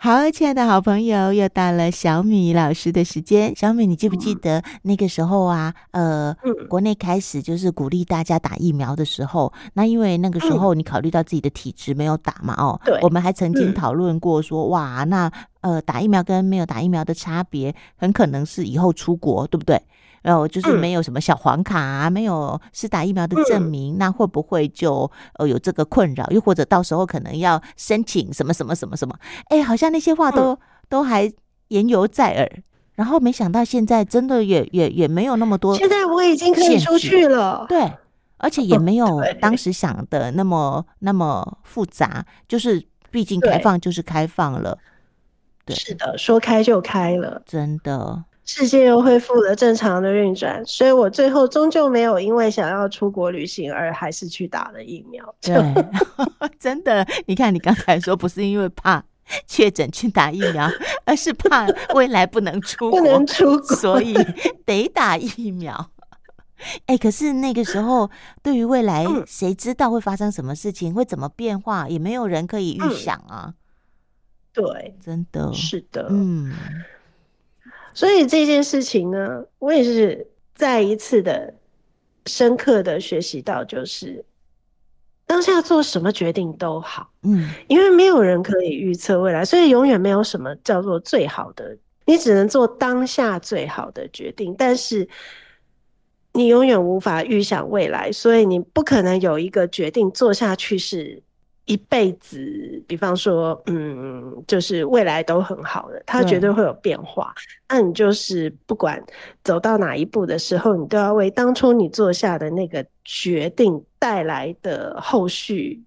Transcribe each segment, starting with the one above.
好，亲爱的好朋友，又到了小米老师的时间。小米，你记不记得那个时候啊？呃，嗯、国内开始就是鼓励大家打疫苗的时候，那因为那个时候你考虑到自己的体质没有打嘛，哦，对，我们还曾经讨论过说，嗯、哇，那呃，打疫苗跟没有打疫苗的差别，很可能是以后出国，对不对？然后就是没有什么小黄卡啊，没有是打疫苗的证明，那会不会就呃有这个困扰？又或者到时候可能要申请什么什么什么什么？哎，好像那些话都都还言犹在耳。然后没想到现在真的也也也没有那么多。现在我已经可以出去了。对，而且也没 有当时想的那么那么复杂。就是毕竟开放就是开放了。对，是的，说开就开了，真的。世界又恢复了正常的运转，所以我最后终究没有因为想要出国旅行而还是去打了疫苗。对，真的，你看你刚才说不是因为怕确诊去打疫苗，而是怕未来不能出 国，不能出国，所以得打疫苗。哎、欸，可是那个时候对于未来，谁知道会发生什么事情，会怎么变化，也没有人可以预想啊。对，真的是的，嗯。所以这件事情呢，我也是再一次的深刻的学习到，就是当下做什么决定都好，嗯，因为没有人可以预测未来，所以永远没有什么叫做最好的，你只能做当下最好的决定，但是你永远无法预想未来，所以你不可能有一个决定做下去是。一辈子，比方说，嗯，就是未来都很好的，它绝对会有变化。那你就是不管走到哪一步的时候，你都要为当初你做下的那个决定带来的后续，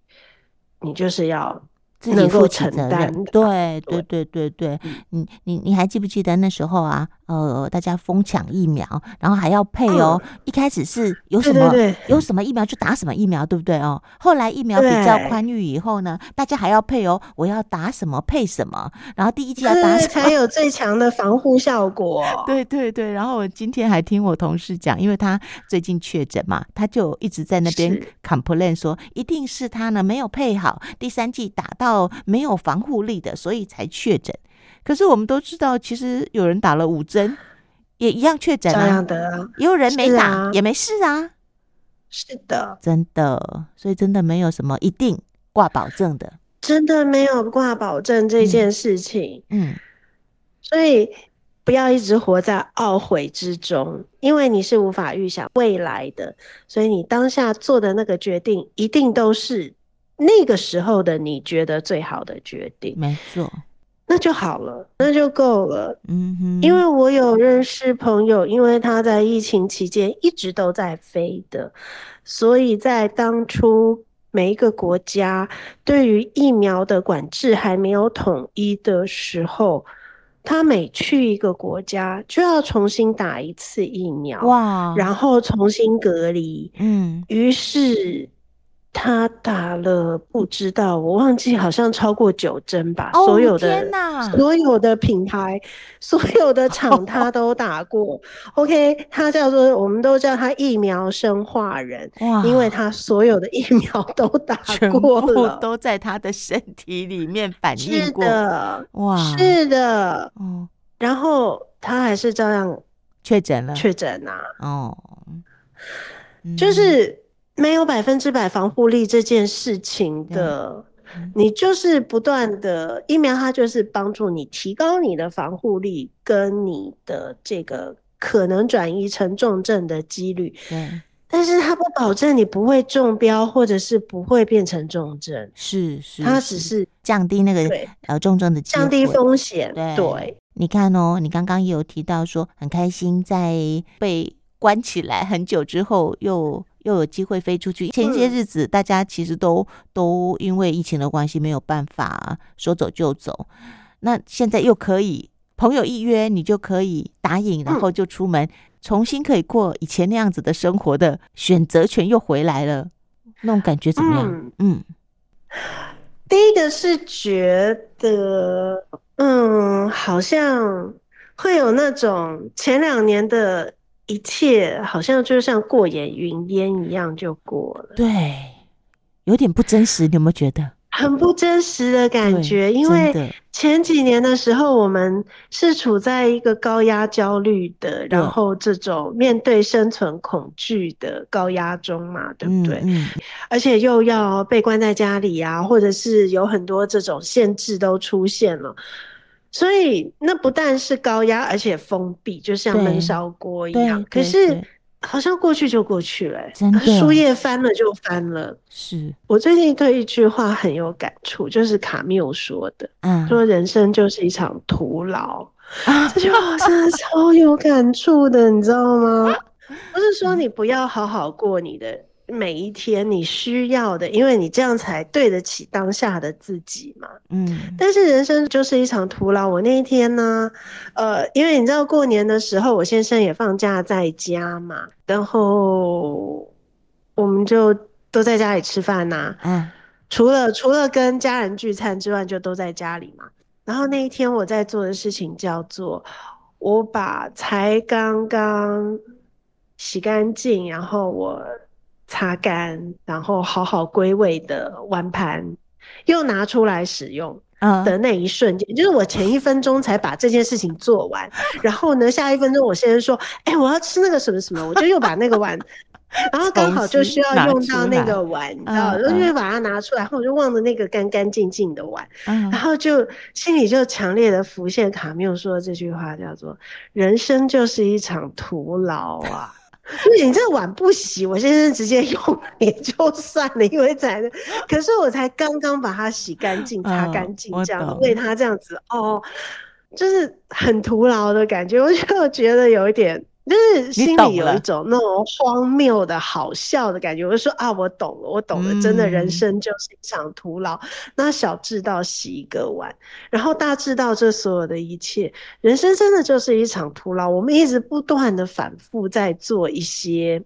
你就是要。自己负起责任，对对对对对，你你你还记不记得那时候啊？呃，大家疯抢疫苗，然后还要配哦。一开始是有什么有什么疫苗就打什么疫苗，对不对哦？后来疫苗比较宽裕以后呢，大家还要配哦。我要打什么配什么，然后第一季要打什么才有最强的防护效果。对对对，然后我今天还听我同事讲，因为他最近确诊嘛，他就一直在那边 complain 说，一定是他呢没有配好第三季打到。哦，没有防护力的，所以才确诊。可是我们都知道，其实有人打了五针，也一样确诊啊。样的，也有人没打，啊、也没事啊。是的，真的，所以真的没有什么一定挂保证的，真的没有挂保证这件事情。嗯，嗯，所以不要一直活在懊悔之中，因为你是无法预想未来的，所以你当下做的那个决定，一定都是。那个时候的你觉得最好的决定，没错，那就好了，那就够了。嗯哼，因为我有认识朋友，因为他在疫情期间一直都在飞的，所以在当初每一个国家对于疫苗的管制还没有统一的时候，他每去一个国家就要重新打一次疫苗，哇，然后重新隔离。嗯，于是。他打了不知道，我忘记好像超过九针吧。哦、所有的所有的品牌，所有的厂他 都打过。哦、OK，他叫做，我们都叫他疫苗生化人，因为他所有的疫苗都打 过了，都在他的身体里面反应过。是的，哇，是的，嗯，然后他还是照样确诊了，确诊啊，哦，嗯、就是。没有百分之百防护力这件事情的，嗯、你就是不断的疫苗，它就是帮助你提高你的防护力跟你的这个可能转移成重症的几率。对，但是它不保证你不会中标，或者是不会变成重症。是是，它只是降低那个呃重症的降低风险。对，对你看哦，你刚刚也有提到说很开心，在被关起来很久之后又。又有机会飞出去。前些日子，大家其实都都因为疫情的关系没有办法说走就走。那现在又可以，朋友一约你就可以答应，然后就出门，重新可以过以前那样子的生活的选择权又回来了。那种感觉怎么样？嗯，嗯，第一个是觉得，嗯，好像会有那种前两年的。一切好像就像过眼云烟一样就过了，对，有点不真实，你有没有觉得？很不真实的感觉。因为前几年的时候，我们是处在一个高压焦虑的，然后这种面对生存恐惧的高压中嘛，对不对？嗯，而且又要被关在家里啊，或者是有很多这种限制都出现了。所以那不但是高压，而且封闭，就像闷烧锅一样。可是好像过去就过去了，欸，真的，书页翻了就翻了。是我最近对一句话很有感触，就是卡缪说的，嗯，说人生就是一场徒劳。啊，这句话真的超有感触的，你知道吗？不是说你不要好好过你的。每一天你需要的，因为你这样才对得起当下的自己嘛。嗯，但是人生就是一场徒劳。我那一天呢，呃，因为你知道过年的时候，我先生也放假在家嘛，然后我们就都在家里吃饭呐。嗯，除了除了跟家人聚餐之外，就都在家里嘛。然后那一天我在做的事情叫做，我把才刚刚洗干净，然后我。擦干，然后好好归位的碗盘，又拿出来使用的那一瞬间，uh. 就是我前一分钟才把这件事情做完，然后呢，下一分钟我先生说：“哎、欸，我要吃那个什么什么。”我就又把那个碗，然后刚好就需要用到那个碗，你知道，就又把它拿出来，然后我就忘了那个干干净净的碗，uh. 然后就心里就强烈的浮现卡缪说的这句话，叫做“人生就是一场徒劳啊。” 你这碗不洗，我先生直接用也就算了，因为才，可是我才刚刚把它洗干净、擦干净，这样为他这样子哦，就是很徒劳的感觉，我就觉得有一点。就是心里有一种那种荒谬的好笑的感觉，我就说啊，我懂了，我懂了，真的人生就是一场徒劳。嗯、那小智到洗一个碗，然后大智到这所有的一切，人生真的就是一场徒劳。我们一直不断的反复在做一些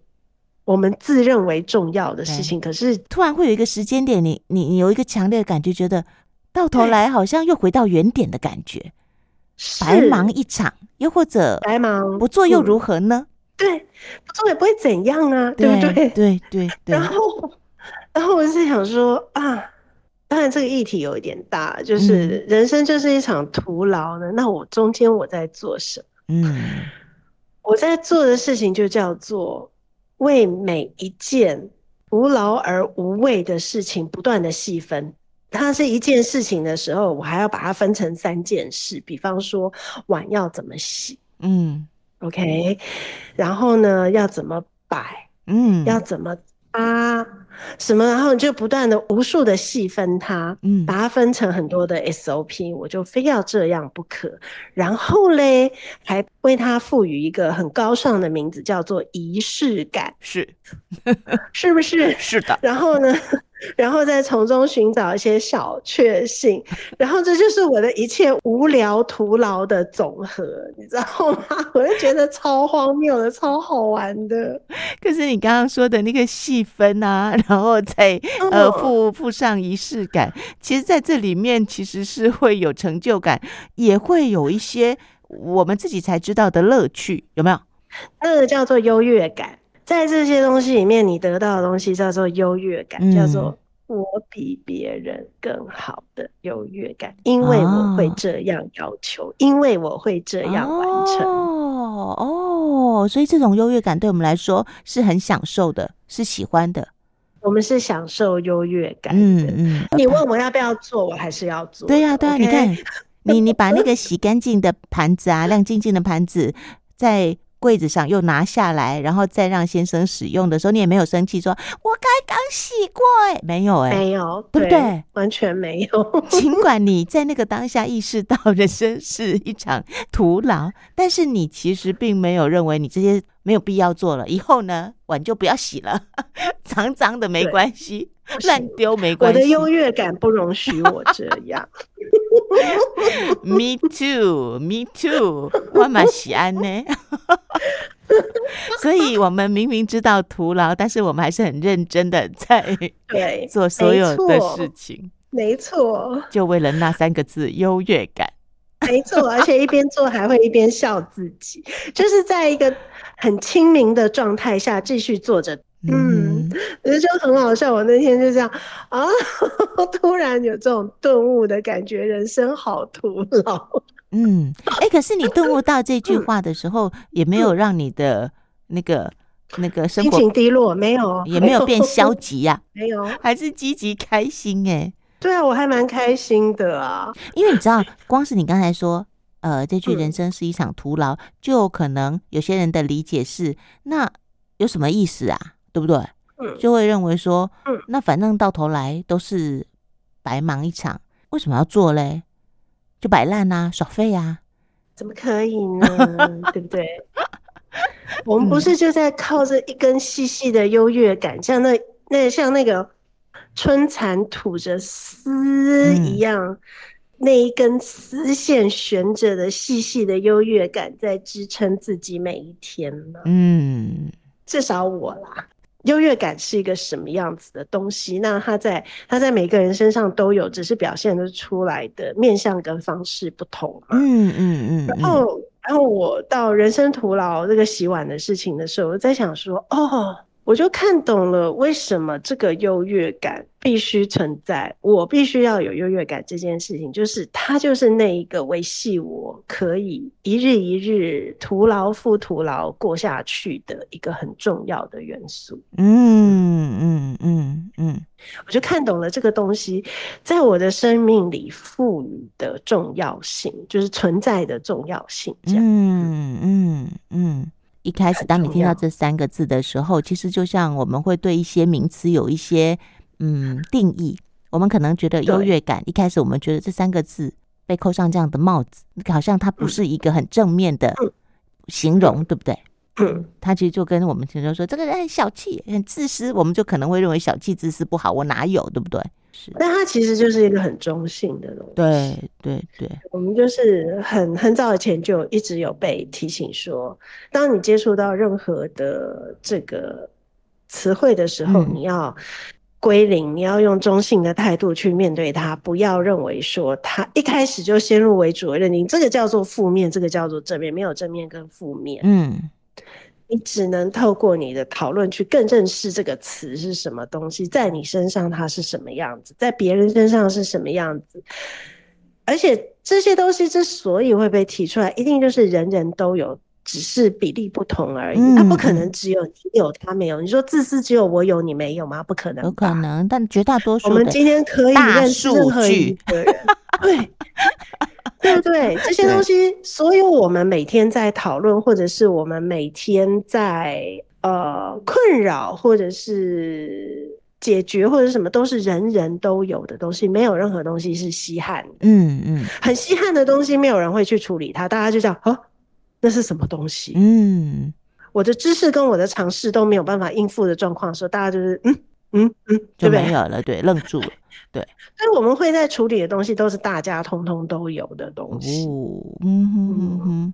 我们自认为重要的事情，可是突然会有一个时间点，你你你有一个强烈的感觉，觉得到头来好像又回到原点的感觉。白忙一场，又或者白忙不做又如何呢？对，不做也不会怎样啊，对，对不对？对对对。然后，然后我就在想说啊，当然这个议题有一点大，就是人生就是一场徒劳呢。嗯、那我中间我在做什么？嗯，我在做的事情就叫做为每一件徒劳而无谓的事情不断的细分。它是一件事情的时候，我还要把它分成三件事。比方说，碗要怎么洗，嗯，OK，然后呢，要怎么摆，嗯，要怎么啊，什么，然后你就不断的无数的细分它，嗯，把它分成很多的 SOP，我就非要这样不可。然后嘞，还为它赋予一个很高尚的名字，叫做仪式感，是，是不是？是的。然后呢？然后再从中寻找一些小确幸，然后这就是我的一切无聊徒劳的总和，你知道吗？我就觉得超荒谬的，超好玩的。可是你刚刚说的那个细分啊，然后再呃附附上仪式感，其实在这里面其实是会有成就感，也会有一些我们自己才知道的乐趣，有没有？那个叫做优越感。在这些东西里面，你得到的东西叫做优越感，嗯、叫做我比别人更好的优越感，因为我会这样要求，哦、因为我会这样完成。哦哦，所以这种优越感对我们来说是很享受的，是喜欢的。我们是享受优越感的。嗯嗯。你问我要不要做，我还是要做。对呀、啊、对呀、啊你看，你你把那个洗干净的盘子啊，亮晶晶的盘子在。柜子上又拿下来，然后再让先生使用的时候，你也没有生气，说我刚刚洗过，哎，没有，哎，没有，对不对？完全没有。尽管你在那个当下意识到人生是一场徒劳，但是你其实并没有认为你这些没有必要做了。以后呢，碗就不要洗了，脏脏的没关系，乱丢没关系。我的优越感不容许我这样。Me too, me too，我蛮喜安呢。所以，我们明明知道徒劳，但是我们还是很认真的在对 做所有的事情。没错，就为了那三个字优越感。没错，而且一边做还会一边笑自己，就是在一个很清明的状态下继续做着嗯，我觉得就很好笑。我那天就这样啊，突然有这种顿悟的感觉，人生好徒劳。嗯，哎、欸，可是你顿悟到这句话的时候，嗯、也没有让你的那个那个生活心情低落，没有，也没有变消极呀、啊，没有，还是积极开心哎、欸。对啊，我还蛮开心的啊，因为你知道，光是你刚才说，呃，这句人生是一场徒劳，嗯、就可能有些人的理解是，那有什么意思啊？对不对？嗯，就会认为说，嗯，那反正到头来都是白忙一场，为什么要做嘞？就摆烂啊，耍废啊？怎么可以呢？对不对？我们不是就在靠着一根细细的优越感，像那那像那个春蚕吐着丝一样，嗯、那一根丝线悬着的细细的优越感，在支撑自己每一天吗？嗯，至少我啦。优越感是一个什么样子的东西？那它在它在每个人身上都有，只是表现的出来的面向跟方式不同嘛。嗯嗯嗯。然后，然后我到人生徒劳这个洗碗的事情的时候，我在想说，哦。我就看懂了为什么这个优越感必须存在，我必须要有优越感这件事情，就是它就是那一个维系我可以一日一日徒劳复徒劳过下去的一个很重要的元素。嗯嗯嗯嗯，我就看懂了这个东西在我的生命里赋予的重要性，就是存在的重要性。这样。嗯嗯嗯。一开始，当你听到这三个字的时候，其实就像我们会对一些名词有一些嗯定义。我们可能觉得优越感，一开始我们觉得这三个字被扣上这样的帽子，好像它不是一个很正面的形容，对不对？嗯，他其实就跟我们经常说这个人很小气、很自私，我们就可能会认为小气、自私不好。我哪有，对不对？是，但他其实就是一个很中性的东西。对对对，我们就是很很早以前就一直有被提醒说，当你接触到任何的这个词汇的时候，嗯、你要归零，你要用中性的态度去面对它，不要认为说他一开始就先入为主的认定这个叫做负面，这个叫做正面，没有正面跟负面。嗯。你只能透过你的讨论去更认识这个词是什么东西，在你身上它是什么样子，在别人身上是什么样子。而且这些东西之所以会被提出来，一定就是人人都有，只是比例不同而已。它不可能只有你有，他没有。你说自私只有我有，你没有吗？不可能，有可能，但绝大多数我们今天可以认识任何一个人，对。对不对？这些东西，所有我们每天在讨论，或者是我们每天在呃困扰，或者是解决，或者是什么，都是人人都有的东西，没有任何东西是稀罕的。嗯嗯，很稀罕的东西，没有人会去处理它，大家就讲啊，那是什么东西？嗯，我的知识跟我的尝试都没有办法应付的状况的时候，大家就是嗯。嗯嗯，就没有了，对，愣住了，对。所以我们会在处理的东西都是大家通通都有的东西。哦，嗯哼哼哼。